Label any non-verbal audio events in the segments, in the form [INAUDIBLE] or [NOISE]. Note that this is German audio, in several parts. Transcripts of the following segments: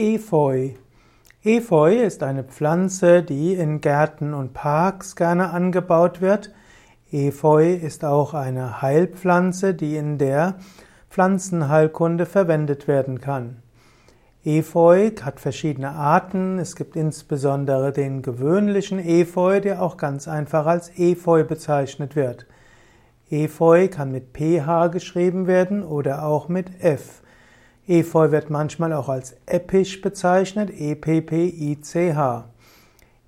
Efeu. Efeu ist eine Pflanze, die in Gärten und Parks gerne angebaut wird. Efeu ist auch eine Heilpflanze, die in der Pflanzenheilkunde verwendet werden kann. Efeu hat verschiedene Arten. Es gibt insbesondere den gewöhnlichen Efeu, der auch ganz einfach als Efeu bezeichnet wird. Efeu kann mit pH geschrieben werden oder auch mit F. Efeu wird manchmal auch als Eppich bezeichnet, E-P-P-I-C-H.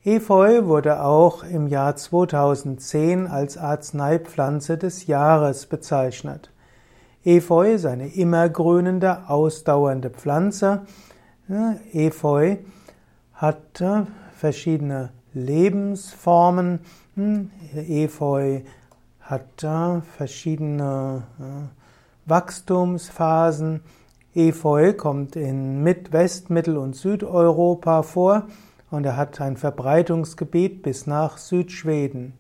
Efeu wurde auch im Jahr 2010 als Arzneipflanze des Jahres bezeichnet. Efeu ist eine immergrünende, ausdauernde Pflanze. Efeu hat äh, verschiedene Lebensformen. Hm, Efeu hat äh, verschiedene äh, Wachstumsphasen. Efeu kommt in West-, Mittel- und Südeuropa vor und er hat ein Verbreitungsgebiet bis nach Südschweden.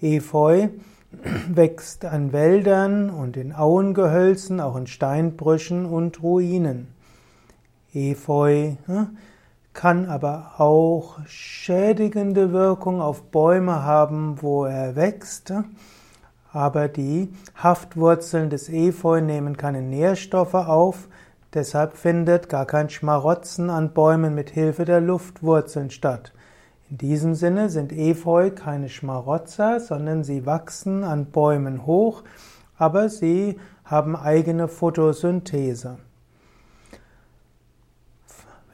Efeu [CLEARS THROAT] wächst an Wäldern und in Auengehölzen, auch in Steinbrüchen und Ruinen. Efeu hm, kann aber auch schädigende Wirkung auf Bäume haben, wo er wächst aber die Haftwurzeln des Efeu nehmen keine Nährstoffe auf, deshalb findet gar kein Schmarotzen an Bäumen mit Hilfe der Luftwurzeln statt. In diesem Sinne sind Efeu keine Schmarotzer, sondern sie wachsen an Bäumen hoch, aber sie haben eigene Photosynthese.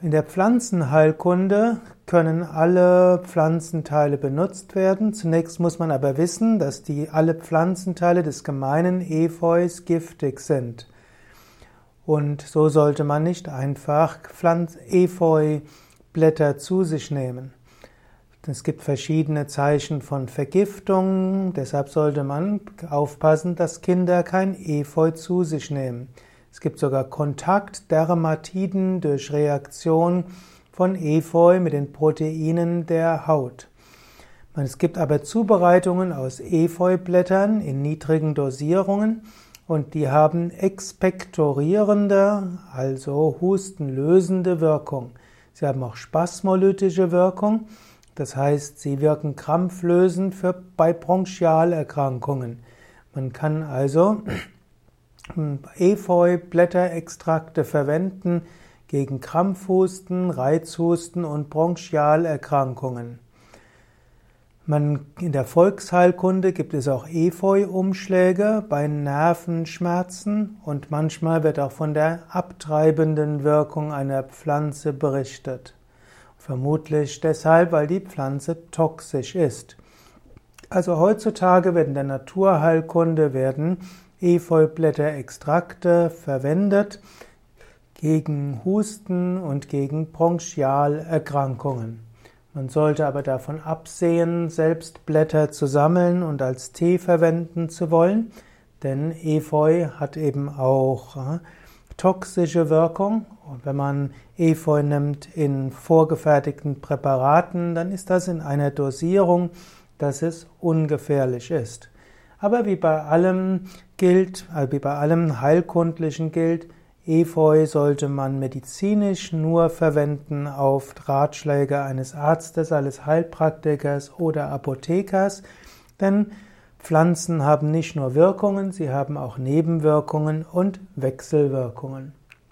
In der Pflanzenheilkunde können alle Pflanzenteile benutzt werden. Zunächst muss man aber wissen, dass die alle Pflanzenteile des gemeinen Efeus giftig sind. Und so sollte man nicht einfach Efeublätter zu sich nehmen. Es gibt verschiedene Zeichen von Vergiftung, deshalb sollte man aufpassen, dass Kinder kein Efeu zu sich nehmen. Es gibt sogar Kontaktdermatiden durch Reaktion von Efeu mit den Proteinen der Haut. Es gibt aber Zubereitungen aus Efeublättern in niedrigen Dosierungen und die haben expektorierende, also hustenlösende Wirkung. Sie haben auch spasmolytische Wirkung, das heißt, sie wirken krampflösend für, bei Bronchialerkrankungen. Man kann also [CLEARS THROAT] Efeu-Blätterextrakte verwenden gegen Krampfhusten, Reizhusten und Bronchialerkrankungen. Man, in der Volksheilkunde gibt es auch Efeu-Umschläge bei Nervenschmerzen und manchmal wird auch von der abtreibenden Wirkung einer Pflanze berichtet. Vermutlich deshalb, weil die Pflanze toxisch ist. Also heutzutage wird in der Naturheilkunde werden Efeublätterextrakte verwendet gegen Husten und gegen Bronchialerkrankungen. Man sollte aber davon absehen, selbst Blätter zu sammeln und als Tee verwenden zu wollen, denn Efeu hat eben auch äh, toxische Wirkung. Und wenn man Efeu nimmt in vorgefertigten Präparaten, dann ist das in einer Dosierung, dass es ungefährlich ist. Aber wie bei allem gilt, äh, wie bei allem Heilkundlichen gilt, Efeu sollte man medizinisch nur verwenden auf Ratschläge eines Arztes, eines Heilpraktikers oder Apothekers, denn Pflanzen haben nicht nur Wirkungen, sie haben auch Nebenwirkungen und Wechselwirkungen.